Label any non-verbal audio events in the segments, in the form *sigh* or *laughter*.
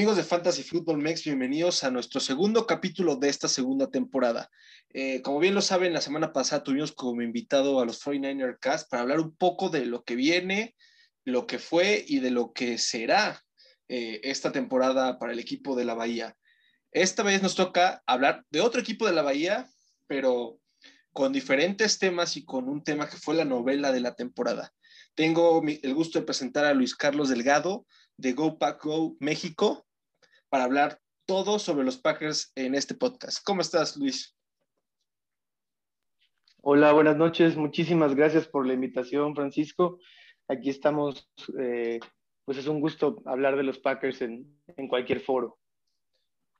Amigos de Fantasy Football Mex, bienvenidos a nuestro segundo capítulo de esta segunda temporada. Eh, como bien lo saben, la semana pasada tuvimos como invitado a los 49er Cast para hablar un poco de lo que viene, lo que fue y de lo que será eh, esta temporada para el equipo de la Bahía. Esta vez nos toca hablar de otro equipo de la Bahía, pero con diferentes temas y con un tema que fue la novela de la temporada. Tengo el gusto de presentar a Luis Carlos Delgado, de Go Pack Go México para hablar todo sobre los Packers en este podcast. ¿Cómo estás, Luis? Hola, buenas noches. Muchísimas gracias por la invitación, Francisco. Aquí estamos, eh, pues es un gusto hablar de los Packers en, en, cualquier foro.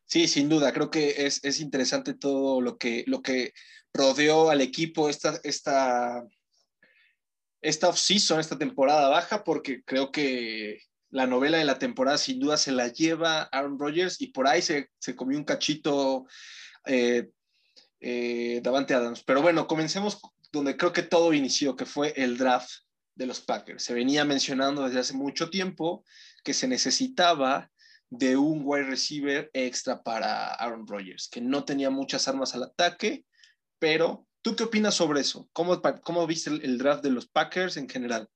Sí, sin duda, creo que es, es interesante todo lo que, lo que rodeó al equipo esta, esta, esta off-season, esta temporada baja, porque creo que la novela de la temporada sin duda se la lleva Aaron Rodgers y por ahí se, comió un cachito eh, eh, Davante Adams. Pero bueno, comencemos donde creo que todo inició, que fue el draft de los Packers. Se venía mencionando desde hace mucho tiempo que se necesitaba de un wide receiver extra para Aaron Rodgers, que no tenía muchas armas al ataque, pero ¿tú qué opinas sobre eso? ¿Cómo, cómo viste el draft de los Packers en general?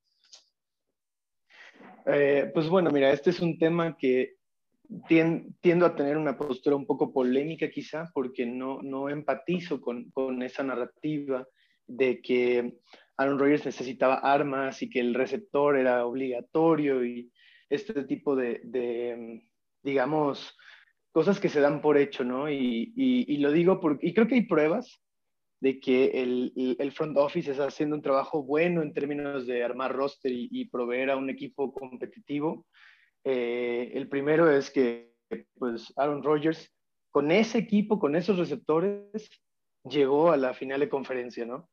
Eh, pues bueno, mira, este es un tema que tiendo a tener una postura un poco polémica quizá, porque no, no empatizo con, con esa narrativa de que Aaron Rodgers necesitaba armas y que el receptor era obligatorio y este tipo de, de digamos, cosas que se dan por hecho, ¿no? Y, y, lo digo porque, creo que hay pruebas de que el, el, front office está haciendo un trabajo bueno en términos de armar roster y, proveer a un equipo competitivo. Eh, el primero es que pues Aaron Rodgers con ese equipo, con esos receptores, llegó a la final de conferencia, ¿no?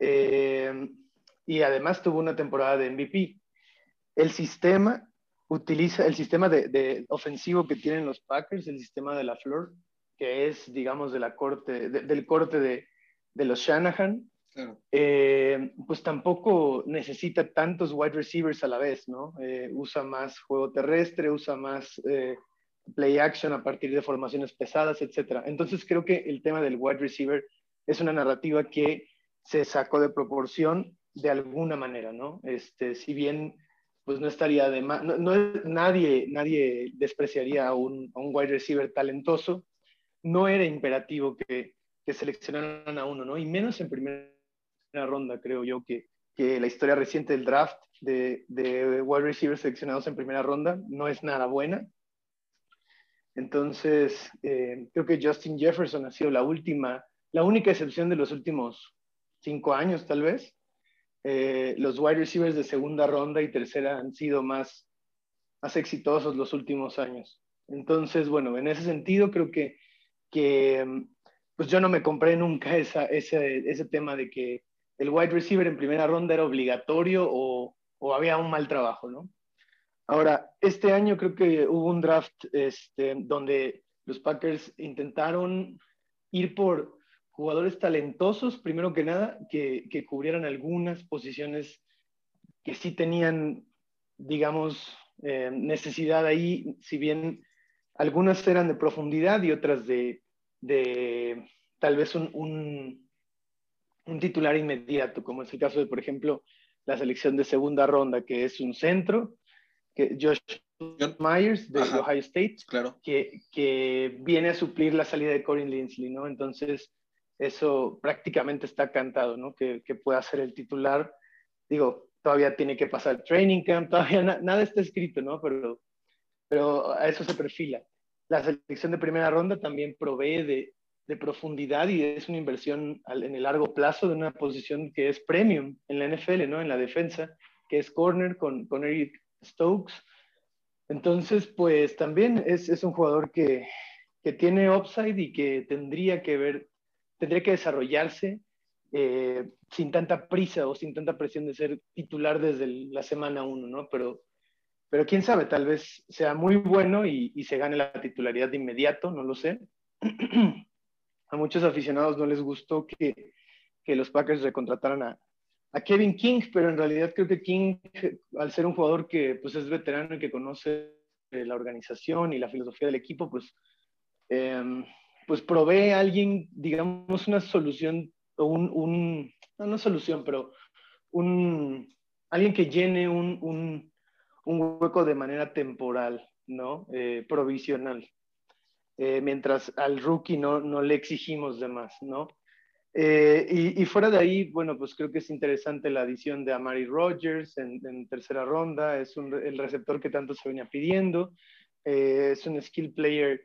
Eh, y además tuvo una temporada de MVP. El sistema utiliza, el sistema de, de ofensivo que tienen los Packers, el sistema de la Flor, que es, digamos, de la corte, del corte de, de los Shanahan, eh, pues tampoco necesita tantos wide receivers a la vez, ¿no? Eh, usa más juego terrestre, usa más eh, play action a partir de formaciones pesadas, etc. Entonces creo que el tema del wide receiver es una narrativa que se sacó de proporción de alguna manera, ¿no? Este, si bien pues no estaría de más, no, nadie, nadie despreciaría a un, a un wide receiver talentoso, no era imperativo que, que seleccionaran a uno, ¿no? Y menos en primera ronda, creo yo, que, que la historia reciente del draft de, de wide receivers seleccionados en primera ronda no es nada buena. Entonces, eh, creo que Justin Jefferson ha sido la última, la única excepción de los últimos cinco años, tal vez. Eh, los wide receivers de segunda ronda y tercera han sido más, más exitosos los últimos años. Entonces, bueno, en ese sentido, creo que, que pues yo no me compré nunca esa, ese, ese tema de que el wide receiver en primera ronda era obligatorio o, o, había un mal trabajo, ¿no? Ahora, este año creo que hubo un draft este, donde los Packers intentaron ir por jugadores talentosos, primero que nada, que, que cubrieran algunas posiciones que sí tenían, digamos, eh, necesidad ahí, si bien algunas eran de profundidad y otras de, de tal vez un, un, titular inmediato, como es el caso de, por ejemplo, la selección de segunda ronda, que es un centro, que Josh Myers de Ohio State, claro. que, que, viene a suplir la salida de Corin Linsley, ¿no? Entonces, eso prácticamente está cantado, ¿no? Que, que pueda ser el titular. Digo, todavía tiene que pasar el training camp, todavía nada está escrito, ¿no? Pero, pero a eso se perfila la selección de primera ronda también provee de, de profundidad y es una inversión en el largo plazo de una posición que es premium en la NFL, ¿no? En la defensa, que es corner con, con Eric Stokes. Entonces, pues también es, es un jugador que, que, tiene upside y que tendría que ver, tendría que desarrollarse eh, sin tanta prisa o sin tanta presión de ser titular desde la semana uno, ¿no? Pero pero quién sabe, tal vez sea muy bueno y, se gane la titularidad de inmediato, no lo sé. *clears throat* a muchos aficionados no les gustó que, los Packers recontrataran a, a, Kevin King, pero en realidad creo que King, al ser un jugador que pues, es veterano y que conoce la organización y la filosofía del equipo, pues, em, pues provee a alguien, digamos, una solución, o un, no, no solución, pero un, alguien que llene un, un hueco de manera temporal, ¿no? Eh, provisional. Eh, mientras al rookie no, no le exigimos de más, ¿no? Eh, y, fuera de ahí, bueno, pues creo que es interesante la adición de Amari Rogers en, tercera ronda, es el receptor que tanto se venía pidiendo, es un skill player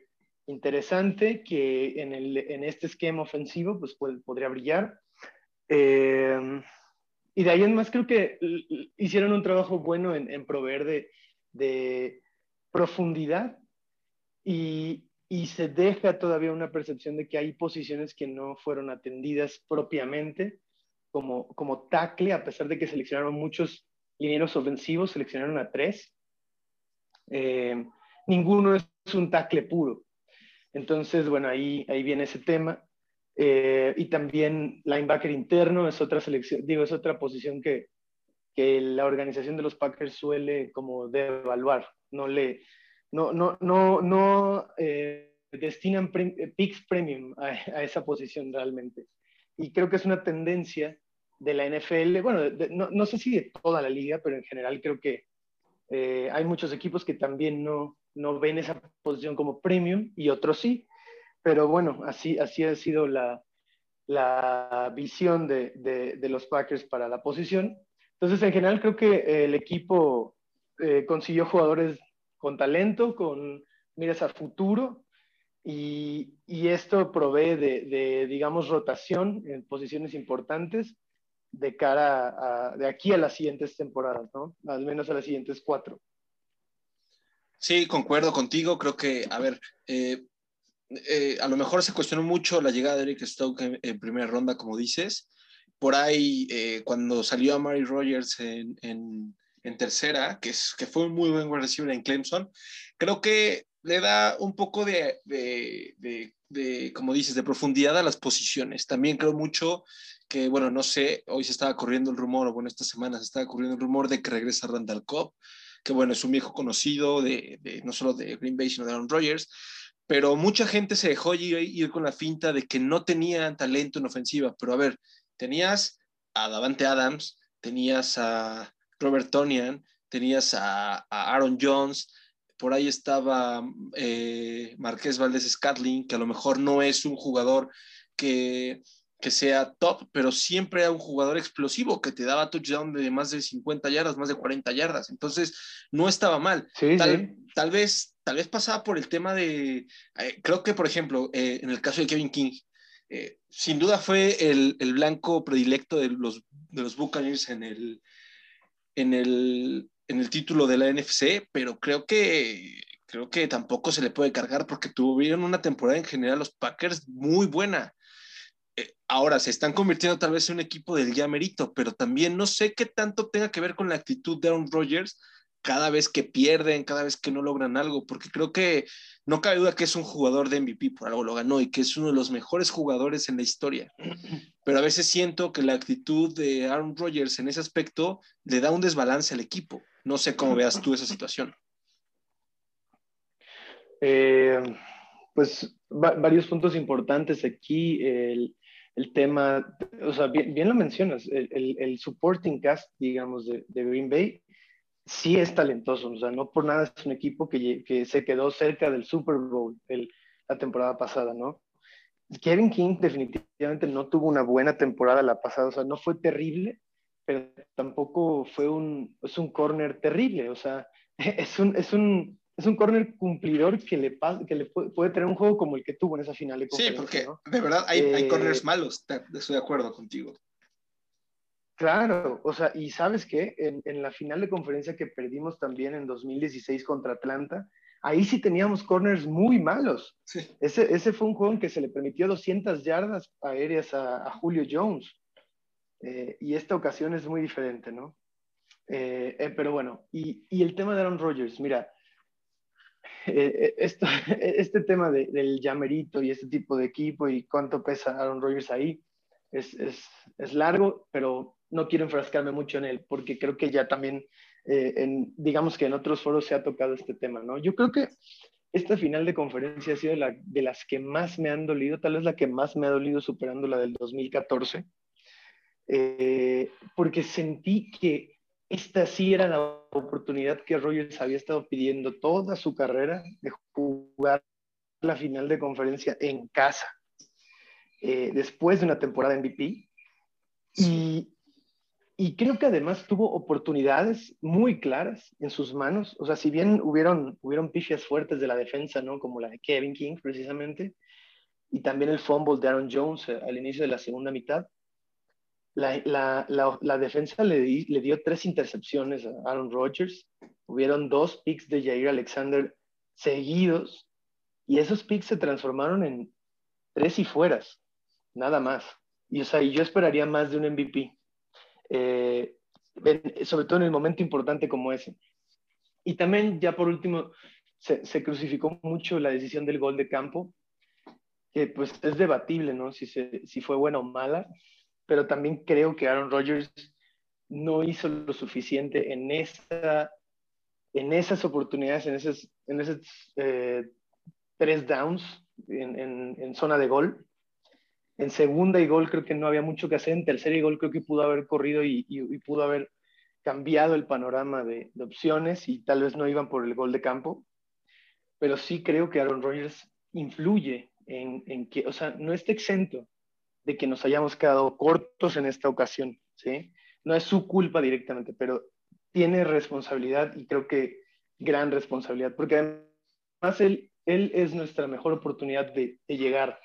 interesante que en, este esquema ofensivo pues podría brillar. Eh, y de ahí en más creo que hicieron un trabajo bueno en, en proveer de, de profundidad y, y se deja todavía una percepción de que hay posiciones que no fueron atendidas propiamente, como, como tackle, a pesar de que seleccionaron muchos linieros ofensivos, seleccionaron a tres. Eh, ninguno es un tackle puro. Entonces, bueno, ahí, ahí viene ese tema. Eh, y también linebacker interno es otra selección, digo, es otra posición que, que la organización de los Packers suele como devaluar. No le, no, no, no, no eh, destinan pre eh, picks premium a, *laughs* a, esa posición realmente. Y creo que es una tendencia de la NFL, bueno, de, no, no, sé si de toda la liga, pero en general creo que eh, hay muchos equipos que también no, no ven esa posición como premium y otros sí. Pero bueno, así, así ha sido la, la visión de, de, de, los Packers para la posición. Entonces, en general, creo que el equipo eh, consiguió jugadores con talento, con miras a futuro, y, y esto provee de, de, digamos, rotación en posiciones importantes de cara a, de aquí a las siguientes temporadas, ¿no? Al menos a las siguientes cuatro. Sí, concuerdo contigo. Creo que, a ver, eh, eh, a lo mejor se cuestionó mucho la llegada de Eric Stokes en, primera ronda, como dices. Por ahí, eh, cuando salió a Mary Rogers en, en, tercera, que, es, que fue un muy buen receiver en Clemson, creo que le da un poco de, de, de, como dices, de profundidad a las posiciones. También creo mucho que, bueno, no sé, hoy se estaba corriendo el rumor, o bueno, esta semana se estaba corriendo el rumor de que regresa Randall Cobb, que bueno, es un viejo conocido de no solo de Green Bay, sino de Aaron Rodgers, pero mucha gente se dejó ir, con la finta de que no tenían talento en ofensiva, pero a ver, tenías a Davante Adams, tenías a Robert Tonian, tenías a, a Aaron Jones, por ahí estaba eh, Marqués Valdés Scatling, que a lo mejor no es un jugador que, que, sea top, pero siempre era un jugador explosivo que te daba touchdown de más de 50 yardas, más de 40 yardas. Entonces, no estaba mal. Sí, tal, sí. tal, vez, tal vez pasaba por el tema de. Eh, creo que, por ejemplo, eh, en el caso de Kevin King, eh, sin duda fue el, el, blanco predilecto de los, de los Buccaneers en el, en el, en el título de la NFC, pero creo que creo que tampoco se le puede cargar porque tuvieron una temporada en general los Packers muy buena. Ahora se están convirtiendo tal vez en un equipo del ya merito, pero también no sé qué tanto tenga que ver con la actitud de Aaron Rodgers cada vez que pierden, cada vez que no logran algo, porque creo que no cabe duda que es un jugador de MVP, por algo lo ganó y que es uno de los mejores jugadores en la historia. *clears throat* Pero a veces siento que la actitud de Aaron Rodgers en ese aspecto le da un desbalance al equipo. No sé cómo veas tú esa situación. Eh, pues va, varios puntos importantes aquí. El, el, tema, o sea, bien, bien lo mencionas, el, el, el, supporting cast, digamos, de, de, Green Bay, sí es talentoso. O sea, no por nada es un equipo que, que se quedó cerca del Super Bowl el, la temporada pasada, ¿no? Kevin King definitivamente no tuvo una buena temporada la pasada, o sea, no fue terrible, pero tampoco fue un, es un corner terrible, o sea, *laughs* es un, es un, es un corner cumplidor que le, que le puede, puede, tener un juego como el que tuvo en esa final de Sí, porque ¿no? de verdad hay, eh, hay corners malos, estoy de acuerdo contigo. Claro, o sea, y sabes qué, en, en, la final de conferencia que perdimos también en 2016 contra Atlanta, ahí sí teníamos corners muy malos. Sí. Ese, ese fue un juego en que se le permitió 200 yardas aéreas a, a Julio Jones. Eh, y esta ocasión es muy diferente, ¿no? Eh, eh, pero bueno, y, y, el tema de Aaron Rodgers, mira, *laughs* eh, esto, *laughs* este tema de, del llamerito y este tipo de equipo y cuánto pesa Aaron Rodgers ahí es, es, es, largo, pero no quiero enfrascarme mucho en él porque creo que ya también eh, en, digamos que en otros foros se ha tocado este tema, ¿no? Yo creo que esta final de conferencia ha sido la, de las que más me han dolido, tal vez la que más me ha dolido superando la del 2014, eh, porque sentí que esta sí era la oportunidad que Rogers había estado pidiendo toda su carrera de jugar la final de conferencia en casa, eh, después de una temporada MVP. Y, y creo que además tuvo oportunidades muy claras en sus manos. O sea, si bien hubieron, hubieron pifias fuertes de la defensa, ¿no? Como la de Kevin King, precisamente, y también el fumble de Aaron Jones eh, al inicio de la segunda mitad, la, la, la, defensa le, le, dio tres intercepciones a Aaron Rodgers. Hubieron dos picks de Jair Alexander seguidos, y esos picks se transformaron en tres y fueras, nada más. Y, o sea, yo esperaría más de un MVP. Eh, sobre todo en el momento importante como ese. Y también, ya por último, se, crucificó mucho la decisión del gol de campo, que pues es debatible, ¿no? Si, si fue buena o mala, pero también creo que Aaron Rodgers no hizo lo suficiente en, esa, en esas oportunidades, en esos, en esos eh, tres downs en, en, zona de gol, en segunda y gol creo que no había mucho que hacer. En tercera y gol creo que pudo haber corrido y, pudo haber cambiado el panorama de, opciones y tal vez no iban por el gol de campo. Pero sí creo que Aaron Rodgers influye en, que, o sea, no está exento de que nos hayamos quedado cortos en esta ocasión, ¿sí? No es su culpa directamente, pero tiene responsabilidad y creo que gran responsabilidad, porque además él, él es nuestra mejor oportunidad de, de llegar,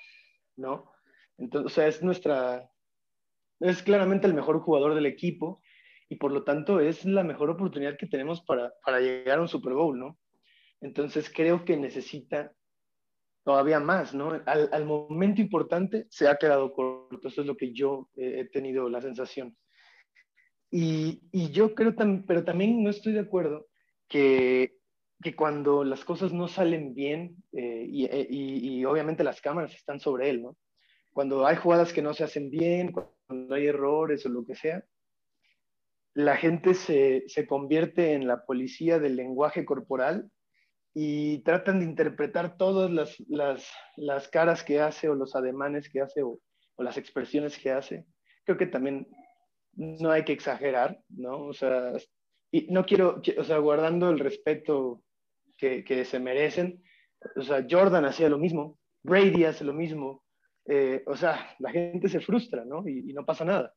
¿no? Entonces, o sea, es nuestra, es claramente el mejor jugador del equipo y por lo tanto es la mejor oportunidad que tenemos para, para llegar a un Super Bowl, ¿no? Entonces creo que necesita todavía más, ¿no? Al, momento importante se ha quedado corto, eso es lo que yo he tenido la sensación. Y, y yo creo, tam, pero también no estoy de acuerdo que, que cuando las cosas no salen bien, eh, y, y, y, obviamente las cámaras están sobre él, ¿no? Cuando hay jugadas que no se hacen bien, cuando hay errores o lo que sea, la gente se, se convierte en la policía del lenguaje corporal y tratan de interpretar todas las, las, las, caras que hace o los ademanes que hace o, o, las expresiones que hace. Creo que también no hay que exagerar, ¿no? O sea, y no quiero, o sea, guardando el respeto que, que se merecen, o sea, Jordan hacía lo mismo, Brady hace lo mismo, eh, o sea, la gente se frustra, ¿no? Y, no pasa nada.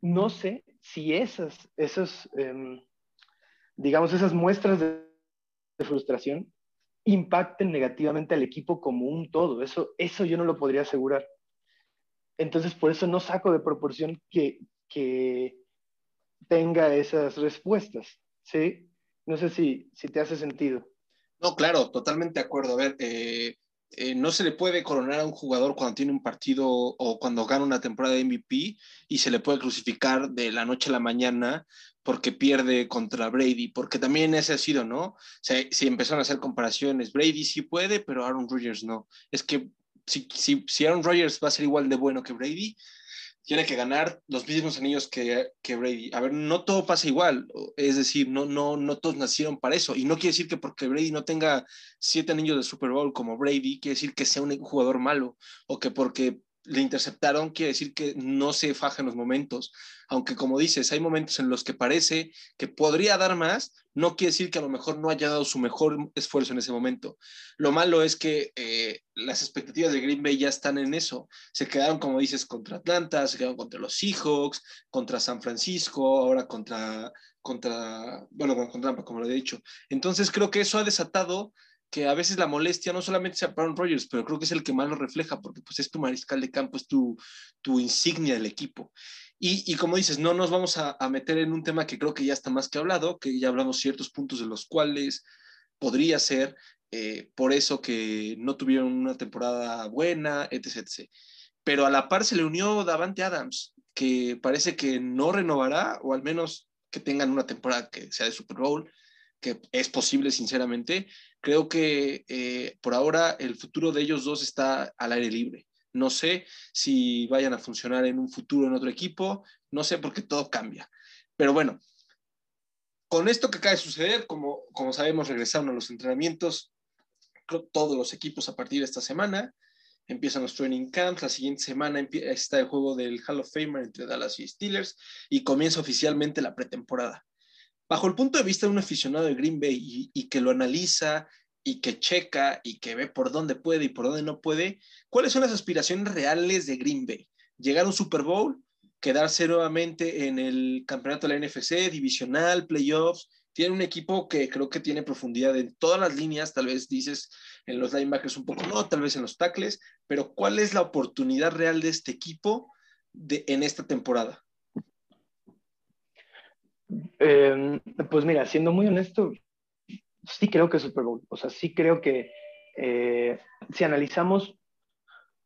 No sé si esas, esas em, digamos, esas muestras de, frustración impacten negativamente al equipo como un todo. Eso, eso yo no lo podría asegurar. Entonces, por eso no saco de proporción que, que tenga esas respuestas, ¿sí? No sé si, si te hace sentido. No, claro, totalmente de acuerdo. A ver, eh, eh, no se le puede coronar a un jugador cuando tiene un partido o cuando gana una temporada de MVP y se le puede crucificar de la noche a la mañana porque pierde contra Brady, porque también ese ha sido, ¿no? O sea, si empezaron a hacer comparaciones, Brady sí puede, pero Aaron Rodgers no. Es que si, si, si Aaron Rodgers va a ser igual de bueno que Brady, tiene que ganar los mismos anillos que, que, Brady. A ver, no todo pasa igual, es decir, no, no, no todos nacieron para eso. Y no quiere decir que porque Brady no tenga siete anillos de Super Bowl como Brady, quiere decir que sea un jugador malo, o que porque le interceptaron, quiere decir que no se faja en los momentos. Aunque como dices, hay momentos en los que parece que podría dar más, no quiere decir que a lo mejor no haya dado su mejor esfuerzo en ese momento. Lo malo es que eh, las expectativas de Green Bay ya están en eso. Se quedaron, como dices, contra Atlanta, se quedaron contra los Seahawks, contra San Francisco, ahora contra, contra bueno, contra Tampa, como lo he dicho. Entonces creo que eso ha desatado que a veces la molestia no solamente sea para Aaron Rodgers, pero creo que es el que más lo refleja, porque pues es tu mariscal de campo, es tu, tu insignia del equipo. Y, como dices, no nos vamos a, a, meter en un tema que creo que ya está más que hablado, que ya hablamos ciertos puntos de los cuales podría ser eh, por eso que no tuvieron una temporada buena, etc, etc. Pero a la par se le unió Davante Adams, que parece que no renovará, o al menos que tengan una temporada que sea de Super Bowl, que es posible, sinceramente, creo que eh, por ahora el futuro de ellos dos está al aire libre. No sé si vayan a funcionar en un futuro en otro equipo, no sé porque todo cambia. Pero bueno, con esto que acaba de suceder, como, como sabemos, regresaron a los entrenamientos todos los equipos a partir de esta semana. Empiezan los training camps. La siguiente semana está el juego del Hall of Famer entre Dallas y Steelers y comienza oficialmente la pretemporada. Bajo el punto de vista de un aficionado de Green Bay y, que lo analiza y que checa y que ve por dónde puede y por dónde no puede, ¿cuáles son las aspiraciones reales de Green Bay? ¿Llegar a un Super Bowl? ¿Quedarse nuevamente en el campeonato de la NFC, divisional, playoffs? Tiene un equipo que creo que tiene profundidad en todas las líneas, tal vez dices en los linebackers un poco no, tal vez en los tackles, pero ¿cuál es la oportunidad real de este equipo en esta temporada? Em, pues mira, siendo muy honesto, sí creo que es Super Bowl. O sea, sí creo que eh, si analizamos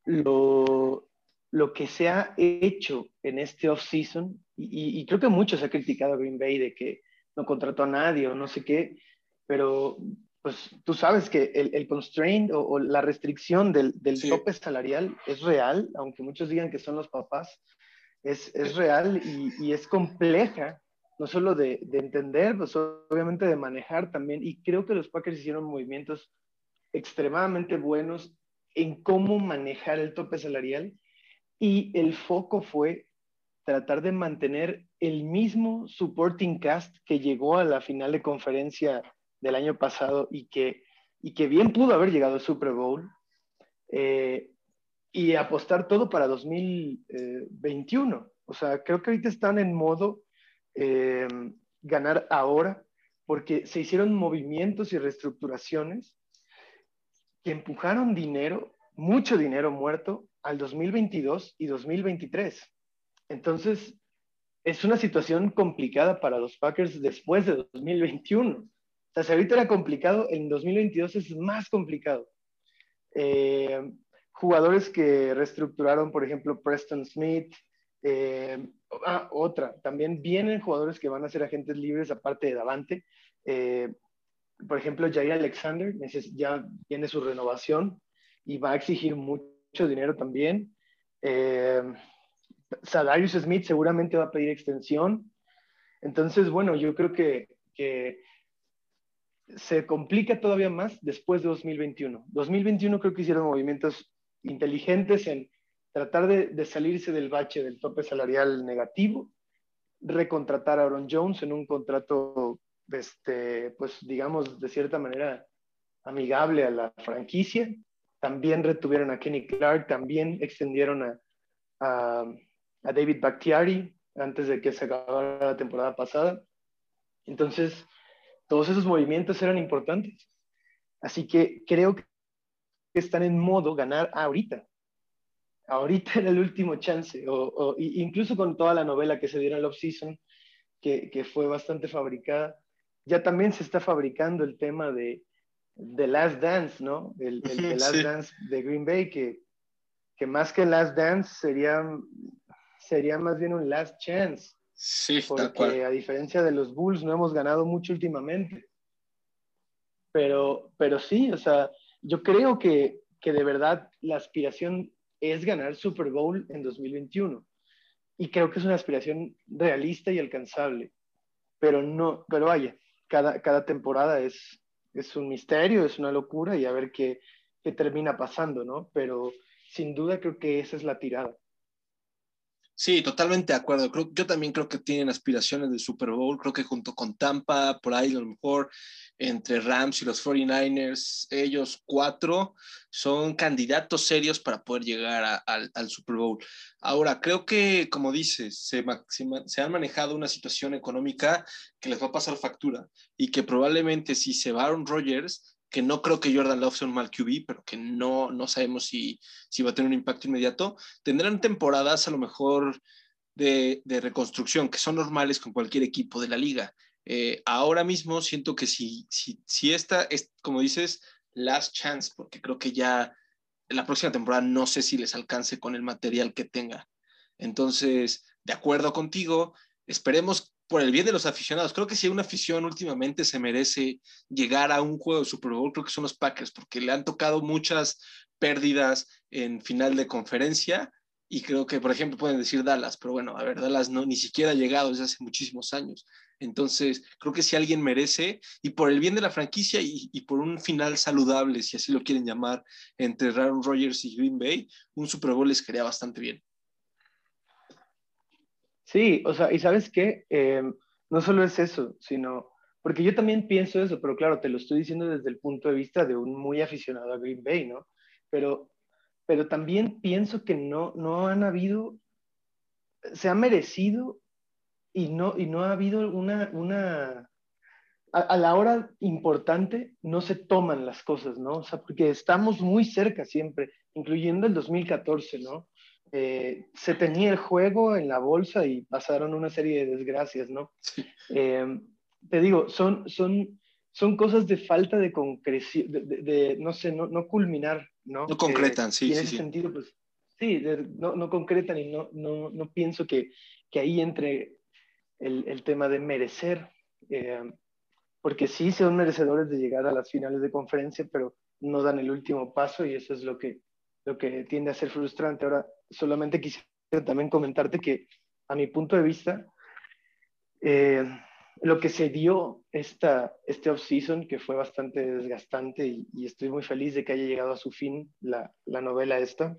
lo, lo, que se ha hecho en este off-season, y, y, creo que muchos ha criticado a Green Bay de que no contrató a nadie o no sé qué, pero pues tú sabes que el, el constraint o, la restricción del, del tope salarial es real, aunque muchos digan que son los papás, es, es real y, y, es compleja, no solo de, de, entender, pues obviamente de manejar también, y creo que los Packers hicieron movimientos extremadamente buenos en cómo manejar el tope salarial y el foco fue tratar de mantener el mismo supporting cast que llegó a la final de conferencia del año pasado y que, y que bien pudo haber llegado al Super Bowl eh, y apostar todo para 2021. O sea, creo que ahorita están en modo eh, ganar ahora porque se hicieron movimientos y reestructuraciones que empujaron dinero, mucho dinero muerto, al 2022 y 2023. Entonces, es una situación complicada para los Packers después de 2021. O sea, si ahorita era complicado, en 2022 es más complicado. Eh, jugadores que reestructuraron, por ejemplo, Preston Smith. Eh, ah, otra, también vienen jugadores que van a ser agentes libres aparte de Davante. Eh, por ejemplo, Jair Alexander ya tiene su renovación y va a exigir mucho dinero también. Eh, Sadarius Smith seguramente va a pedir extensión. Entonces, bueno, yo creo que, se complica todavía más después de 2021. 2021 creo que hicieron movimientos inteligentes en tratar de, salirse del bache del tope salarial negativo, recontratar a Aaron Jones en un contrato, este, pues digamos, de cierta manera amigable a la franquicia. También retuvieron a Kenny Clark, también extendieron a a David Bakhtiari antes de que se acabara la temporada pasada. Entonces, todos esos movimientos eran importantes. Así que creo que están en modo ganar ahorita. Ahorita en el último chance, o, incluso con toda la novela que se dio en el off-season, que, que, fue bastante fabricada, ya también se está fabricando el tema de, The Last Dance, ¿no? El, el, Last Dance de Green Bay, que, que más que Last Dance sería sería más bien un last chance. Sí, porque a diferencia de los Bulls no hemos ganado mucho últimamente. Pero, pero sí, o sea, yo creo que, que de verdad la aspiración es ganar Super Bowl en 2021. Y creo que es una aspiración realista y alcanzable. Pero no, pero vaya, cada, cada temporada es, es un misterio, es una locura y a ver qué, qué termina pasando, ¿no? Pero sin duda creo que esa es la tirada. Sí, totalmente de acuerdo. Yo también creo que tienen aspiraciones de Super Bowl. Creo que junto con Tampa, por ahí a lo mejor entre Rams y los 49ers, ellos cuatro son candidatos serios para poder llegar al Super Bowl. Ahora, creo que, como dices, se, se, se, han manejado una situación económica que les va a pasar factura y que probablemente si se va Aaron Rodgers, que no creo que Jordan Love sea un mal QB, pero que no, no sabemos si, si va a tener un impacto inmediato, tendrán temporadas a lo mejor de, de reconstrucción, que son normales con cualquier equipo de la liga. Eh, ahora mismo siento que si, si, si esta es, como dices, last chance, porque creo que ya la próxima temporada no sé si les alcance con el material que tenga. Entonces, de acuerdo contigo, esperemos por el bien de los aficionados. Creo que si una afición últimamente se merece llegar a un juego de Super Bowl, creo que son los Packers, porque le han tocado muchas pérdidas en final de conferencia y creo que, por ejemplo, pueden decir Dallas, pero bueno, a ver, Dallas no, ni siquiera ha llegado desde hace muchísimos años. Entonces, creo que si alguien merece, y por el bien de la franquicia y, por un final saludable, si así lo quieren llamar, entre Aaron Rodgers y Green Bay, un Super Bowl les quedaría bastante bien. Sí, o sea, y sabes qué, eh, no solo es eso, sino, porque yo también pienso eso, pero claro, te lo estoy diciendo desde el punto de vista de un muy aficionado a Green Bay, ¿no? Pero pero también pienso que no, no han habido, se ha merecido y no, y no ha habido una, una a, la hora importante no se toman las cosas, ¿no? O sea, porque estamos muy cerca siempre, incluyendo el 2014, ¿no? Eh, se tenía el juego en la bolsa y pasaron una serie de desgracias, ¿no? Eh, te digo, son, son, son cosas de falta de concreción, de, no sé, no, no culminar, ¿no? No concretan, sí, y en sí, ese sentido, pues, sí, no, no, concretan y no, no, no pienso que, que, ahí entre el, el tema de merecer, eh, porque sí son merecedores de llegar a las finales de conferencia, pero no dan el último paso y eso es lo que, lo que tiende a ser frustrante. Ahora, solamente quisiera también comentarte que, a mi punto de vista, eh, lo que se dio esta, este off-season, que fue bastante desgastante y, estoy muy feliz de que haya llegado a su fin la, la, novela esta,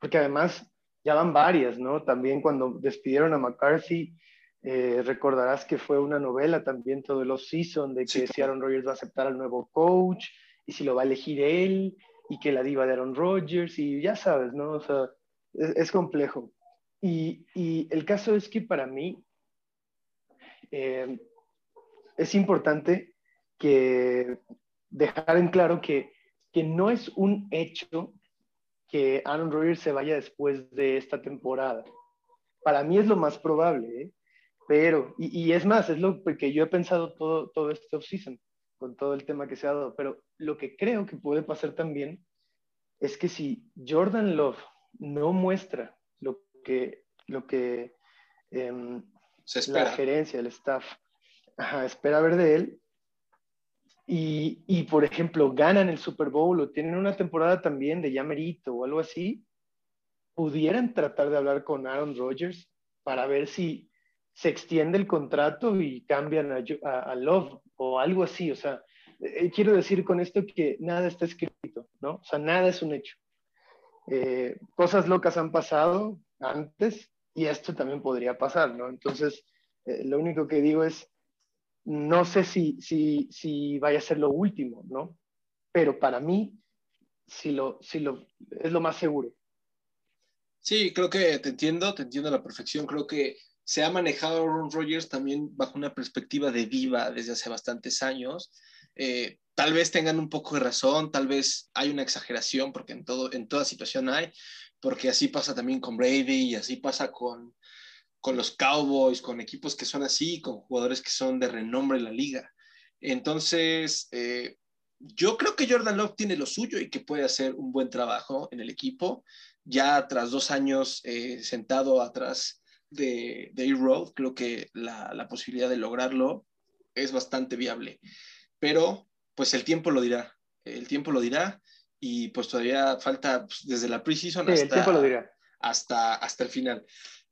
porque además ya van varias, ¿no? También cuando despidieron a McCarthy, eh, recordarás que fue una novela también todo el off-season de que si Aaron Rodgers va a aceptar al nuevo coach y si lo va a elegir él y que la diva de Aaron Rodgers y ya sabes, ¿no? O sea, es, complejo. Y, y el caso es que para mí eh, es importante que dejar en claro que, que no es un hecho que Aaron Rodgers se vaya después de esta temporada. Para mí es lo más probable, ¿eh? pero, y, es más, es lo que yo he pensado todo, todo este offseason, con todo el tema que se ha dado, pero lo que creo que puede pasar también es que si Jordan Love no muestra lo que, lo que em, la gerencia, el staff, espera ver de él. Y, y, por ejemplo, ganan el Super Bowl o tienen una temporada también de ya merito o algo así, pudieran tratar de hablar con Aaron Rodgers para ver si se extiende el contrato y cambian a, Love o algo así. O sea, eh, quiero decir con esto que nada está escrito, ¿no? O sea, nada es un hecho. Eh, cosas locas han pasado antes y esto también podría pasar, ¿no? Entonces, eh, lo único que digo es, no sé si, si, si vaya a ser lo último, ¿no? Pero para mí, si lo, si lo, es lo más seguro. Sí, creo que te entiendo, te entiendo a la perfección. Creo que se ha manejado Aaron Rodgers también bajo una perspectiva de viva desde hace bastantes años. Eh, tal vez tengan un poco de razón, tal vez hay una exageración, porque en, todo, en toda situación hay, porque así pasa también con Brady y así pasa con, con los Cowboys, con equipos que son así, con jugadores que son de renombre en la liga. Entonces, eh, yo creo que Jordan Love tiene lo suyo y que puede hacer un buen trabajo en el equipo. Ya tras dos años eh, sentado atrás de, de A-Road, creo que la, la, posibilidad de lograrlo es bastante viable. Pero, pues el tiempo lo dirá. El tiempo lo dirá y pues todavía falta pues, desde la preseason hasta, hasta, hasta el final.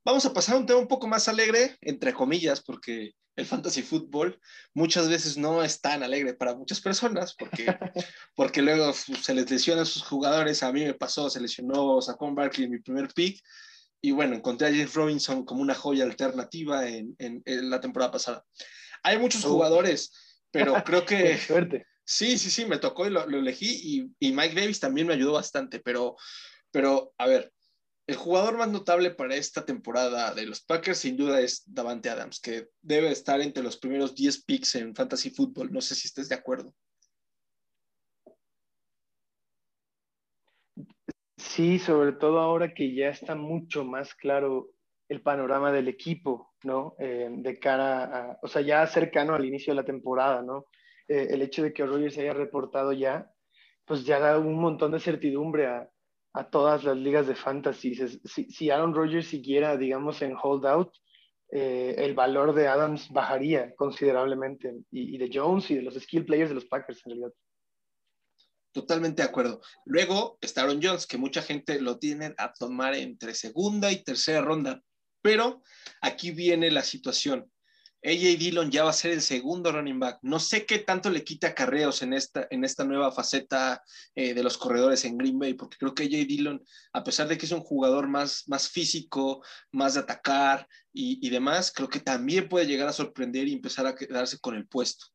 Vamos a pasar a un tema un poco más alegre, entre comillas, porque el fantasy fútbol muchas veces no es tan alegre para muchas personas, porque, *laughs* porque luego se les lesionan sus jugadores. A mí me pasó, se lesionó Saquon Barkley en mi primer pick, y bueno, encontré a Jeff Robinson como una joya alternativa en, en, la temporada pasada. Hay muchos jugadores, pero *laughs* creo que... suerte. Sí, sí, sí, me tocó y lo, elegí y, Mike Davis también me ayudó bastante, pero, pero a ver, el jugador más notable para esta temporada de los Packers sin duda es Davante Adams, que debe estar entre los primeros 10 picks en Fantasy Football. No sé si estés de acuerdo. Sí, sobre todo ahora que ya está mucho más claro el panorama del equipo, ¿no? Eh, de cara a, o sea, ya cercano al inicio de la temporada, ¿no? Eh, el hecho de que Rodgers se haya reportado ya, pues ya da un montón de certidumbre a, a todas las ligas de fantasy. Si, si, Aaron Rodgers siguiera, digamos, en holdout, eh, el valor de Adams bajaría considerablemente, y, de Jones y de los skill players de los Packers en realidad. Totalmente de acuerdo. Luego está Aaron Jones, que mucha gente lo tiene a tomar entre segunda y tercera ronda. Pero aquí viene la situación. AJ Dillon ya va a ser el segundo running back. No sé qué tanto le quita carreos en esta, en esta nueva faceta eh, de los corredores en Green Bay, porque creo que AJ Dillon, a pesar de que es un jugador más, más físico, más de atacar y, demás, creo que también puede llegar a sorprender y empezar a quedarse con el puesto.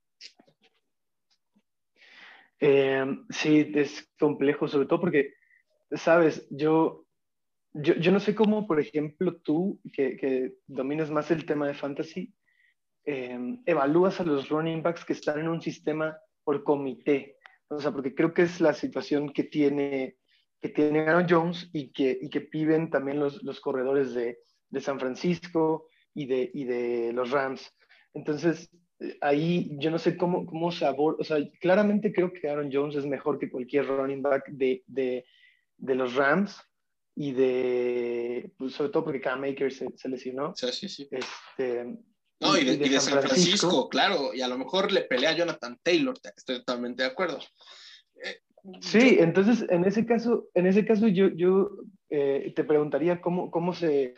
Eh, sí, es complejo, sobre todo porque, sabes, yo, yo, no sé cómo, por ejemplo, tú, que, que dominas más el tema de fantasy, Em, evalúas a los running backs que están en un sistema por comité. O sea, porque creo que es la situación que tiene, que tiene Aaron Jones y que, y que piden también los, los corredores de, de, San Francisco y de, y de los Rams. Entonces, ahí yo no sé cómo, cómo se aborda. O sea, claramente creo que Aaron Jones es mejor que cualquier running back de, de, de los Rams y de, pues, sobre todo porque Cam Maker se, se lesionó. Sí, sí, sí. Este, no, y de, San, Francisco, claro, y a lo mejor le pelea a Jonathan Taylor, estoy totalmente de acuerdo. Eh, sí, entonces en ese caso, en ese caso yo, yo eh, te preguntaría cómo, cómo, se,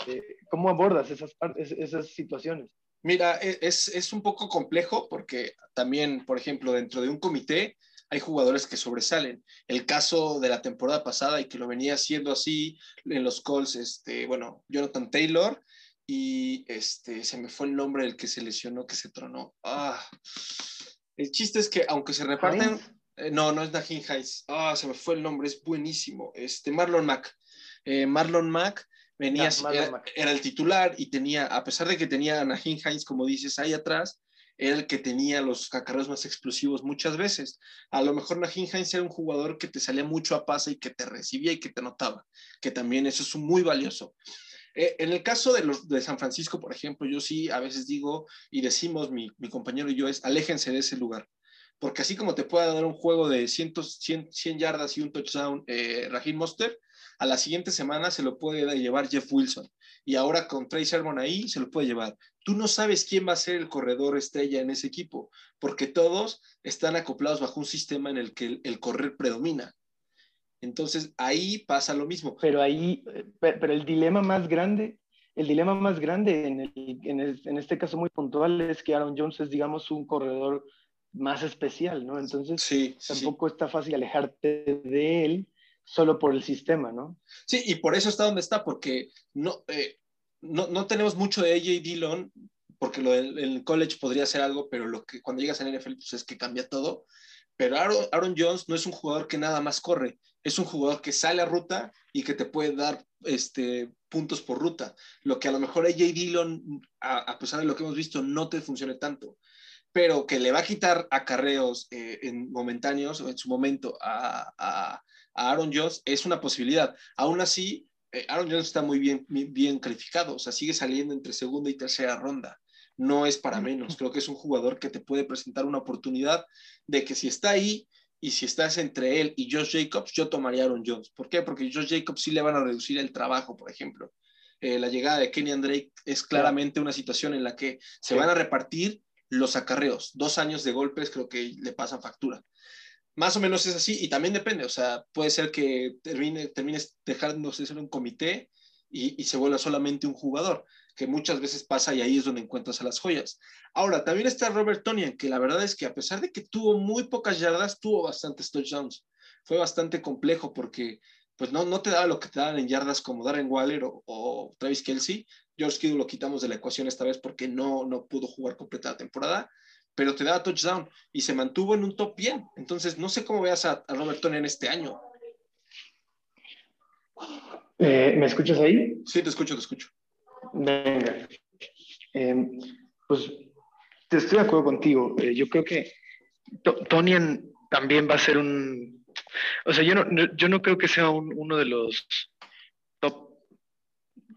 cómo abordas esas, esas situaciones. Mira, e, es, es, un poco complejo porque también, por ejemplo, dentro de un comité hay jugadores que sobresalen. El caso de la temporada pasada y que lo venía haciendo así en los calls, este, bueno, Jonathan Taylor y este, se me fue el nombre del que se lesionó, que se tronó. Ah, el chiste es que aunque se reparten, eh, no, no es Najin Hines, ah, se me fue el nombre, es buenísimo, este, Marlon Mack. Eh, Marlon Mack venía, era, el titular y tenía, a pesar de que tenía a Najin Hines, como dices, ahí atrás, era el que tenía los cacarros más explosivos muchas veces. A lo mejor Najin Hines era un jugador que te salía mucho a pase y que te recibía y que te notaba, que también eso es muy valioso. Eh, en el caso de, los, de San Francisco, por ejemplo, yo sí a veces digo y decimos, mi, mi compañero y yo, es aléjense de ese lugar. Porque así como te pueda dar un juego de 100, 100, yardas y un touchdown eh, Raheem Monster, a la siguiente semana se lo puede llevar Jeff Wilson. Y ahora con Trey Sermon ahí se lo puede llevar. Tú no sabes quién va a ser el corredor estrella en ese equipo, porque todos están acoplados bajo un sistema en el que el correr predomina. Entonces ahí pasa lo mismo. Pero ahí, pero el dilema más grande, el dilema más grande en, el, en, este caso muy puntual es que Aaron Jones es, digamos, un corredor más especial, ¿no? Entonces sí, tampoco está fácil alejarte de él solo por el sistema, ¿no? Sí, y por eso está donde está, porque no, eh, no, no, tenemos mucho de AJ Dillon, porque lo del, el college podría ser algo, pero lo que cuando llegas al NFL pues es que cambia todo. Pero Aaron, Aaron Jones no es un jugador que nada más corre, es un jugador que sale a ruta y que te puede dar este, puntos por ruta. Lo que a lo mejor AJ Dillon, a, pesar de lo que hemos visto, no te funcione tanto. Pero que le va a quitar acarreos eh, en momentáneos o en su momento a, Aaron Jones es una posibilidad. Aún así, eh, Aaron Jones está muy bien, bien calificado, o sea, sigue saliendo entre segunda y tercera ronda. No es para menos. Creo que es un jugador que te puede presentar una oportunidad de que si está ahí, y si estás entre él y Josh Jacobs, yo tomaría a Aaron Jones. ¿Por qué? Porque Josh Jacobs sí le van a reducir el trabajo, por ejemplo. Eh, la llegada de Kenny Drake es claramente una situación en la que se van a repartir los acarreos. Dos años de golpes creo que le pasan factura. Más o menos es así y también depende. O sea, puede ser que termine, termines dejándose ser un comité y, y se vuelva solamente un jugador que muchas veces pasa y ahí es donde encuentras a las joyas. Ahora, también está Robert Tonian, que la verdad es que a pesar de que tuvo muy pocas yardas, tuvo bastantes touchdowns. Fue bastante complejo porque pues no, no te daba lo que te daban en yardas como Darren Waller o, Travis Kelsey. George Kittle lo quitamos de la ecuación esta vez porque no, no pudo jugar completa la temporada, pero te daba touchdown y se mantuvo en un top bien. Entonces, no sé cómo veas a, Robert Tonian este año. Eh, ¿Me escuchas ahí? Sí, te escucho, te escucho. Venga. Em, pues te estoy de acuerdo contigo. Eh, yo creo que Tonian también va a ser un. O sea, yo no, yo no creo que sea uno de los top,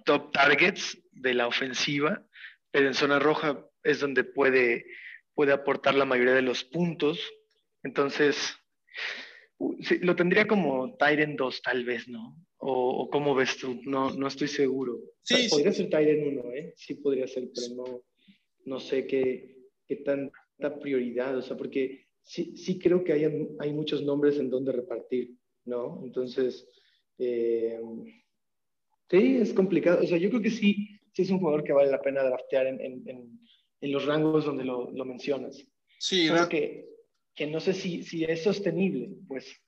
top targets de la ofensiva, pero en zona roja es donde puede, puede aportar la mayoría de los puntos. Entonces, lo tendría como Tyrant 2, tal vez, ¿no? ¿O, cómo ves tú? No, no estoy seguro. Sí, podría ser Tyrant 1, ¿eh? Sí podría ser, pero no, no sé qué, qué tanta prioridad. O sea, porque sí, sí creo que hay, hay muchos nombres en donde repartir, ¿no? Entonces, eh, sí, es complicado. O sea, yo creo que sí, sí es un jugador que vale la pena draftear en, en, en, los rangos donde lo, lo mencionas. Sí, Creo que, que no sé si, si es sostenible, pues.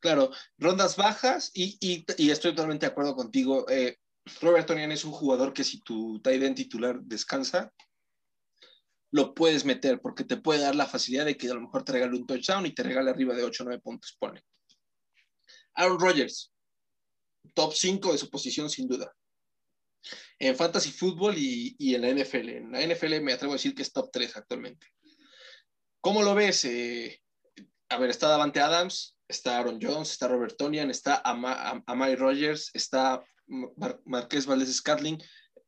Claro, rondas bajas y, y, y estoy totalmente de acuerdo contigo. Eh, Robert Tonian es un jugador que si tu tight end titular descansa, lo puedes meter porque te puede dar la facilidad de que a lo mejor te regale un touchdown y te regale arriba de 8 o 9 puntos, pone. Aaron Rodgers, top 5 de su posición sin duda. En fantasy fútbol y, en la NFL. En la NFL me atrevo a decir que es top 3 actualmente. ¿Cómo lo ves? Eh, a ver, está Davante Adams, está Aaron Jones, está Robert Tonian, está Am Amari Rogers, está Mar Marqués Valdez Scatling.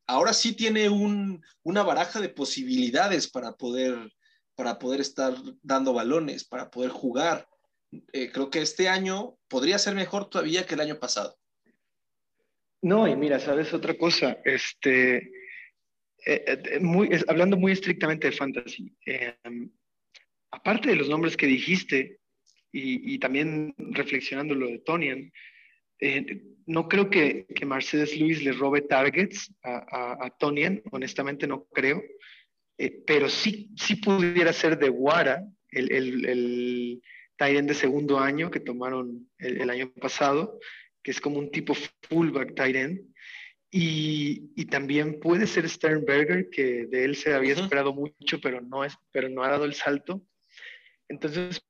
Ahora sí tiene un, una baraja de posibilidades para poder, para poder estar dando balones, para poder jugar. Eh, creo que este año podría ser mejor todavía que el año pasado. No, y mira, sabes otra cosa, este, eh, eh, muy, hablando muy estrictamente de fantasy, eh, aparte de los nombres que dijiste y, también reflexionando lo de Tonian, eh, no creo que, que, Mercedes Luis le robe targets a, a, Tonian, honestamente no creo, eh, pero sí, sí pudiera ser de Guara, el, el, el Tyrant de segundo año que tomaron el, año pasado, que es como un tipo fullback Tyrant. Y, y, también puede ser Sternberger, que de él se había esperado mucho, pero no, es, pero no ha dado el salto. Entonces,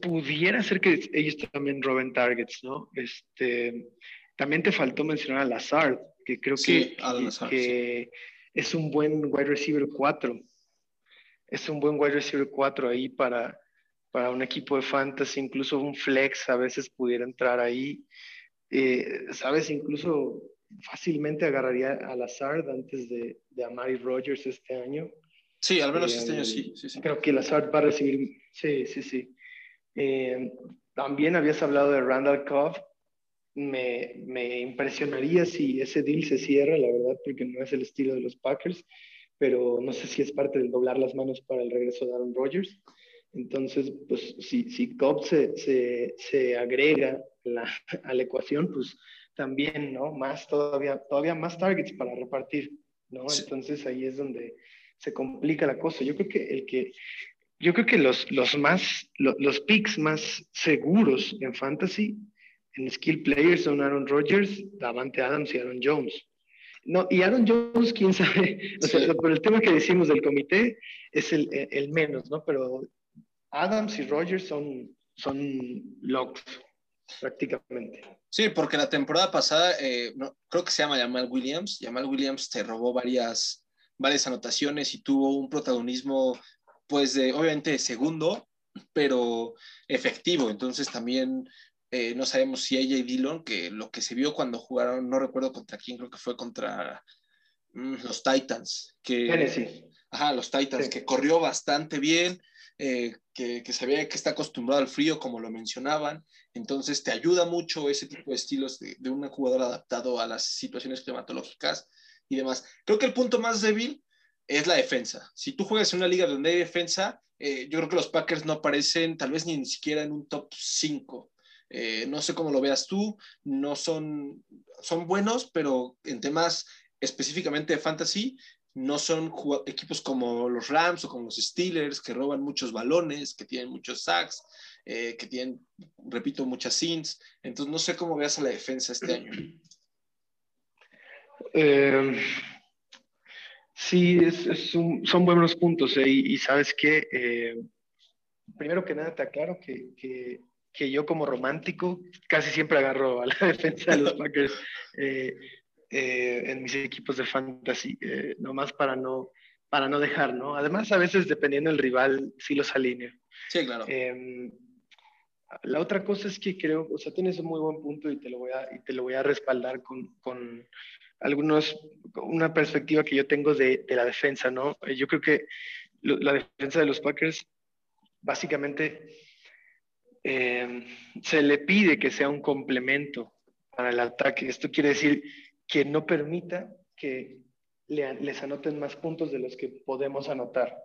pudiera ser que ellos también roben targets, ¿no? Este, también te faltó mencionar a Lazard, que creo sí, que, Lazard, que sí. es un buen wide receiver 4. Es un buen wide receiver 4 ahí para, para un equipo de fantasy, incluso un flex a veces pudiera entrar ahí. Eh, Sabes, incluso fácilmente agarraría a Lazard antes de, de Amari Rogers este año. Sí, al menos eh, este año sí, sí, sí. Creo que Lazard va a recibir, sí, sí, sí. Eh, también habías hablado de Randall Cobb. Me, me, impresionaría si ese deal se cierra, la verdad, porque no es el estilo de los Packers, pero no sé si es parte del doblar las manos para el regreso de Aaron Rodgers. Entonces, pues si, si Cobb se, se, se agrega la, *laughs* a la ecuación, pues también, ¿no? Más todavía, todavía más targets para repartir, ¿no? Sí. Entonces ahí es donde se complica la cosa. Yo creo que el que yo creo que los, los más, los, los picks más seguros en fantasy, en skill players son Aaron Rodgers, Davante Adams y Aaron Jones. No, y Aaron Jones, quién sabe, *laughs* o sea, por el tema que decimos del comité es el, el menos, ¿no? Pero Adams y Rodgers son, son locks prácticamente. Sí, porque la temporada pasada, eh, no, creo que se llama Jamal Williams. Jamal Williams te robó varias, varias anotaciones y tuvo un protagonismo pues de, obviamente de segundo, pero efectivo. Entonces también eh, no sabemos si AJ Dillon, que lo que se vio cuando jugaron, no recuerdo contra quién, creo que fue contra mm, los Titans. Que, Tennessee. Ajá, los Titans, sí. que corrió bastante bien, eh, que, que sabía que está acostumbrado al frío, como lo mencionaban. Entonces te ayuda mucho ese tipo de estilos de, de un jugador adaptado a las situaciones climatológicas y demás. Creo que el punto más débil es la defensa. Si tú juegas en una liga donde hay defensa, eh, yo creo que los Packers no aparecen tal vez ni, ni siquiera en un top 5. Eh, no sé cómo lo veas tú, no son, son buenos, pero en temas específicamente de fantasy, no son equipos como los Rams o como los Steelers que roban muchos balones, que tienen muchos sacks, eh, que tienen, repito, muchas sins. Entonces, no sé cómo veas a la defensa este año. Eh, Sí, es, son buenos puntos eh, y, sabes que eh, primero que nada te aclaro que, que, que, yo como romántico casi siempre agarro a la *laughs* defensa de los Packers eh, en mis equipos de fantasy, nomás para no, para no dejar, ¿no? Además, a veces dependiendo del rival, sí los alineo. Sí, claro. Em, la otra cosa es que creo, o sea, tienes un muy buen punto y te lo voy a, y te lo voy a respaldar con, con algunos, una perspectiva que yo tengo de, de, la defensa, ¿no? Yo creo que lo, la defensa de los Packers básicamente eh, se le pide que sea un complemento para el ataque. Esto quiere decir que no permita que le, les anoten más puntos de los que podemos anotar.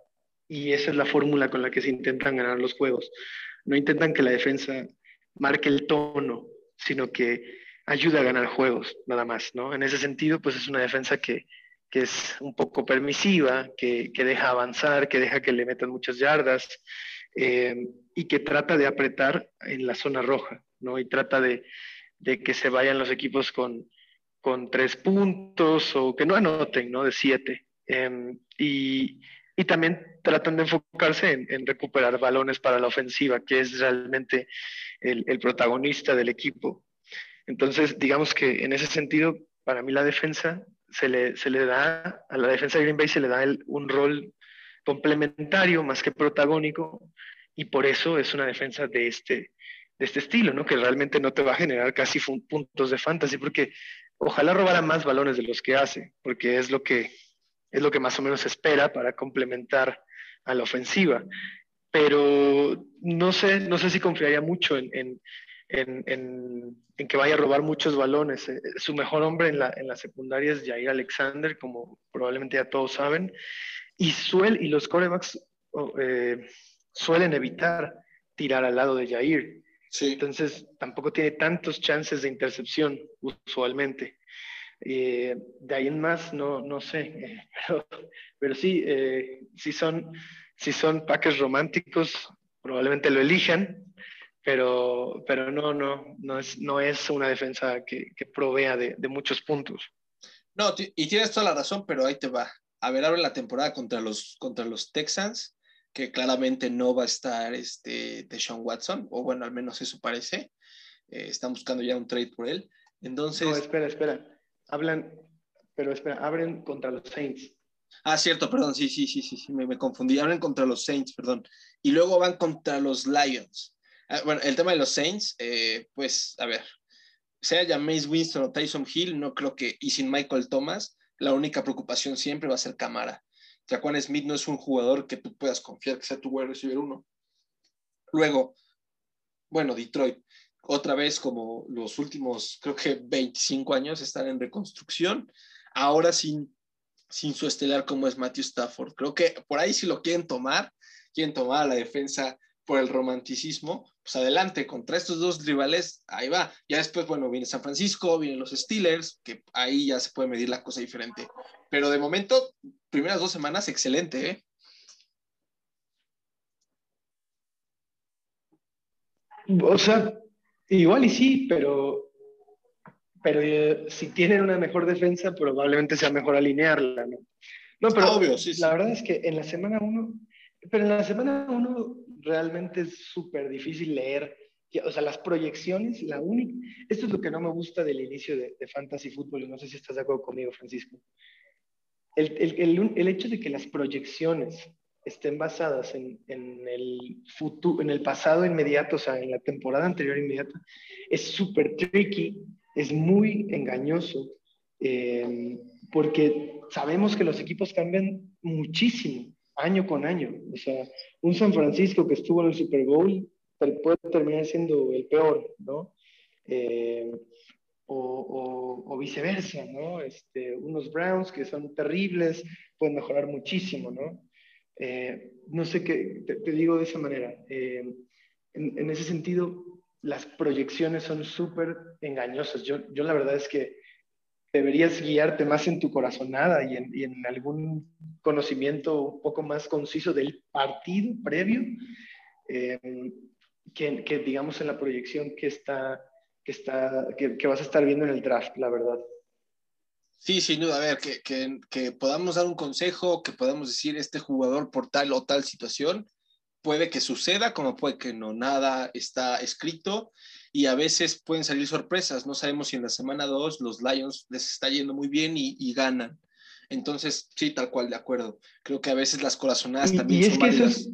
y esa es la fórmula con la que se intentan ganar los juegos. No intentan que la defensa marque el tono, sino que ayude a ganar juegos, nada más, ¿no? En ese sentido, pues es una defensa que, es un poco permisiva, que, deja avanzar, que deja que le metan muchas yardas eh, y que trata de apretar en la zona roja, ¿no? Y trata de, que se vayan los equipos con, con tres puntos o que no anoten, ¿no? De siete. Em, y, y también tratan de enfocarse en, recuperar balones para la ofensiva, que es realmente el, protagonista del equipo. Entonces, digamos que en ese sentido, para mí la defensa se le, se le da, a la defensa de Green Bay se le da un rol complementario más que protagónico, y por eso es una defensa de este, de este estilo, ¿no? que realmente no te va a generar casi puntos de fantasy, porque ojalá robara más balones de los que hace, porque es lo que es lo que más o menos espera para complementar a la ofensiva. Pero no sé, no sé si confiaría mucho en, en, en, que vaya a robar muchos balones. Eh, su mejor hombre en la, en la secundaria es Jair Alexander, como probablemente ya todos saben, y, y los corebacks eh, suelen evitar tirar al lado de Jair. Entonces tampoco tiene tantos chances de intercepción usualmente. Eh, de ahí en más, no, no sé, eh, *laughs* pero, pero sí, eh, si, son, si son paques románticos, probablemente lo elijan, pero, pero no, no, no es, no es una defensa que, que provea de, de, muchos puntos. No, y tienes toda la razón, pero ahí te va. A ver, ahora la temporada contra los, contra los Texans, que claramente no va a estar este, de Sean Watson, o bueno, al menos eso parece. están buscando ya un trade por él. Entonces. No, espera, espera hablan, pero espera, abren contra los Saints. Ah, cierto, perdón, sí, sí, sí, sí, me, confundí. Abren contra los Saints, perdón. Y luego van contra los Lions. Ah, bueno, el tema de los Saints, eh, pues, a ver, sea James Winston o Tyson Hill, no creo que, y sin Michael Thomas, la única preocupación siempre va a ser cámara. Jaquan Smith no es un jugador que tú puedas confiar que sea tu wide receiver uno. Luego, bueno, Detroit otra vez como los últimos, creo que 25 años, están en reconstrucción, ahora sin, sin su estelar como es Matthew Stafford. Creo que por ahí si lo quieren tomar, quieren tomar a la defensa por el romanticismo, pues adelante, contra estos dos rivales, ahí va. Ya después, bueno, viene San Francisco, vienen los Steelers, que ahí ya se puede medir la cosa diferente. Pero de momento, primeras dos semanas, excelente, ¿eh? O sea, Igual y sí, pero, pero eh, si tienen una mejor defensa, probablemente sea mejor alinearla, ¿no? No, pero Obvio, sí, la verdad es que en la semana uno, pero en la semana uno realmente es súper difícil leer, o sea, las proyecciones, la única, esto es lo que no me gusta del inicio de, Fantasy Football, no sé si estás de acuerdo conmigo, Francisco. El, el, el, el hecho de que las proyecciones estén basadas en, el futuro, en el pasado inmediato, o sea, en la temporada anterior inmediata, es súper tricky, es muy engañoso, eh, porque sabemos que los equipos cambian muchísimo, año con año. O sea, un San Francisco que estuvo en el Super Bowl puede terminar siendo el peor, ¿no? Eh, o, o, viceversa, ¿no? Este, unos Browns que son terribles pueden mejorar muchísimo, ¿no? Eh, no sé qué, te, digo de esa manera. Eh, en, ese sentido, las proyecciones son súper engañosas. Yo, yo la verdad es que deberías guiarte más en tu corazonada y en, y en, algún conocimiento un poco más conciso del partido previo eh, que, digamos en la proyección que está que está que, vas a estar viendo en el draft, la verdad. Sí, sin duda, a ver, que, que, que, podamos dar un consejo, que podamos decir este jugador por tal o tal situación, puede que suceda, como puede que no, nada está escrito y a veces pueden salir sorpresas, no sabemos si en la semana 2 los Lions les está yendo muy bien y, y, ganan. Entonces, sí, tal cual, de acuerdo. Creo que a veces las corazonadas también son válidas.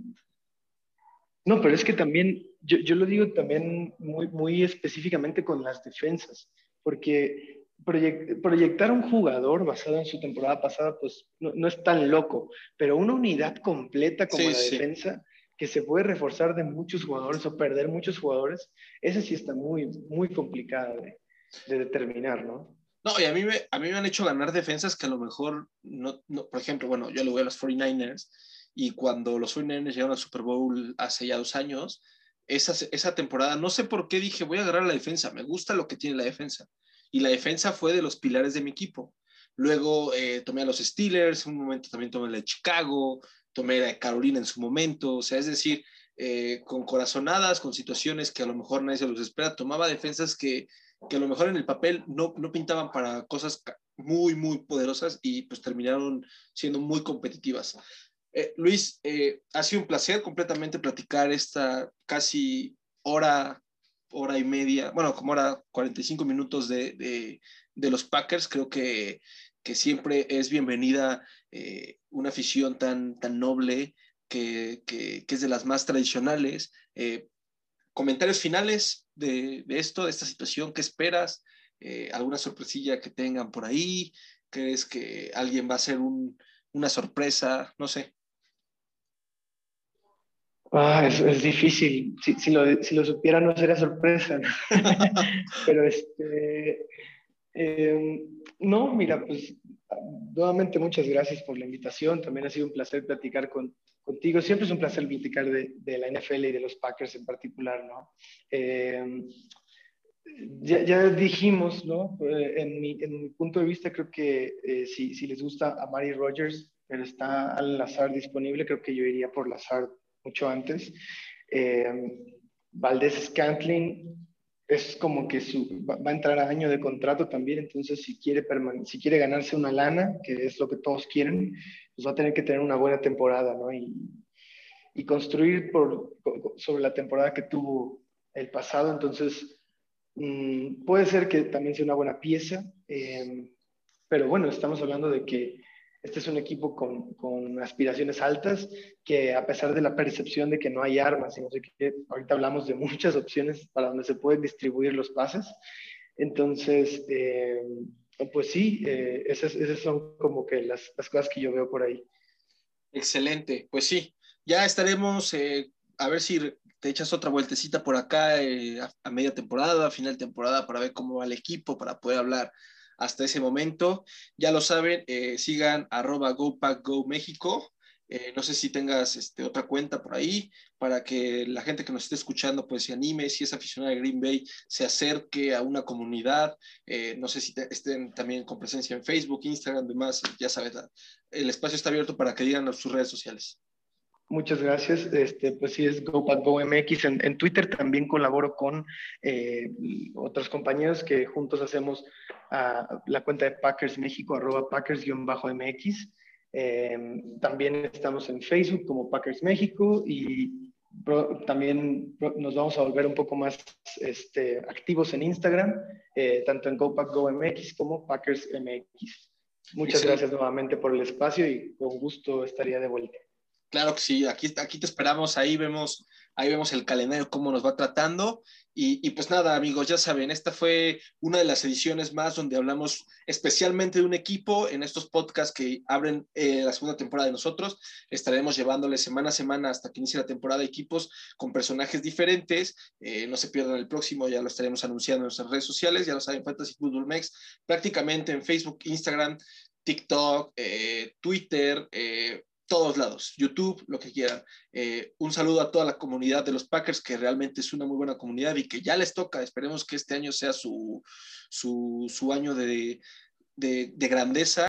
No, pero es que también, yo, yo lo digo también muy, muy específicamente con las defensas, porque proyectar un jugador basado en su temporada pasada, pues no, es tan loco, pero una unidad completa como la defensa, que se puede reforzar de muchos jugadores o perder muchos jugadores, esa sí está muy, muy complicada de, determinar, ¿no? No, y a mí, me, a mí me han hecho ganar defensas que a lo mejor, no, no por ejemplo, bueno, yo le voy a los 49ers y cuando los 49ers llegaron al Super Bowl hace ya dos años, esa, esa temporada, no sé por qué dije, voy a agarrar la defensa, me gusta lo que tiene la defensa. Y la defensa fue de los pilares de mi equipo. Luego eh, tomé a los Steelers, un momento también tomé la de Chicago, tomé de Carolina en su momento, o sea, es decir, eh, con corazonadas, con situaciones que a lo mejor nadie se los espera, tomaba defensas que, que a lo mejor en el papel no, no pintaban para cosas muy, muy poderosas y pues terminaron siendo muy competitivas. Eh, Luis, eh, ha sido un placer completamente platicar esta casi hora, hora y media, bueno, como hora 45 minutos de, de, de los Packers. Creo que, que siempre es bienvenida eh, una afición tan, tan noble que, que, que, es de las más tradicionales. comentarios finales de, de, esto, de esta situación, ¿qué esperas? ¿Alguna sorpresilla que tengan por ahí? ¿Crees que alguien va a ser un, una sorpresa? No sé. Ah, es, es, difícil. Si, si, lo, si, lo, supiera no sería sorpresa. ¿no? *laughs* *laughs* Pero este, eh, no, mira, pues nuevamente muchas gracias por la invitación. También ha sido un placer platicar con, contigo. Siempre es un placer platicar de, de, la NFL y de los Packers en particular, ¿no? Eh, ya, ya, dijimos, ¿no? Eh, en mi, en mi, punto de vista, creo que eh, si, si, les gusta a Mary Rogers, pero está al azar disponible, creo que yo iría por Lazar mucho antes. Eh, Valdés Scantling es como que su, va, a entrar a año de contrato también, entonces si quiere, si quiere ganarse una lana, que es lo que todos quieren, pues va a tener que tener una buena temporada, ¿no? Y, y construir por, sobre la temporada que tuvo el pasado, entonces mmm, puede ser que también sea una buena pieza, eh, pero bueno, estamos hablando de que este es un equipo con, con, aspiraciones altas, que a pesar de la percepción de que no hay armas, y no sé qué, ahorita hablamos de muchas opciones para donde se pueden distribuir los pases. Entonces, eh, pues sí, eh, esas, esas, son como que las, las, cosas que yo veo por ahí. Excelente, pues sí, ya estaremos, eh, a ver si te echas otra vueltecita por acá eh, a, a media temporada, a final temporada, para ver cómo va el equipo, para poder hablar hasta ese momento. Ya lo saben, eh, sigan arroba GoPackGoMéxico. Eh, no sé si tengas este, otra cuenta por ahí para que la gente que nos esté escuchando pues se anime, si es aficionada de Green Bay, se acerque a una comunidad. Eh, no sé si estén también con presencia en Facebook, Instagram, demás. Ya sabes, el espacio está abierto para que digan sus redes sociales. Muchas gracias. Este, pues sí, es GoPackGoMX. En, en Twitter también colaboro con eh, otros compañeros que juntos hacemos uh, la cuenta de Packers México, arroba Packers-MX. Eh, también estamos en Facebook como Packers México y pro, también pro, nos vamos a volver un poco más este, activos en Instagram, eh, tanto en GoPackGoMX como Packers MX. Muchas sí. gracias nuevamente por el espacio y con gusto estaría de vuelta. Claro que sí, aquí, aquí te esperamos, ahí vemos, ahí vemos el calendario, cómo nos va tratando. Y, y, pues nada, amigos, ya saben, esta fue una de las ediciones más donde hablamos especialmente de un equipo en estos podcasts que abren eh, la segunda temporada de nosotros. Estaremos llevándoles semana a semana hasta que inicie la temporada equipos con personajes diferentes. Eh, no se pierdan el próximo, ya lo estaremos anunciando en nuestras redes sociales, ya lo saben, Fantasy Football Mex, prácticamente en Facebook, Instagram, TikTok, eh, Twitter, todos lados, YouTube, lo que quieran. Eh, un saludo a toda la comunidad de los Packers, que realmente es una muy buena comunidad y que ya les toca. Esperemos que este año sea su, su, su año de, de, de grandeza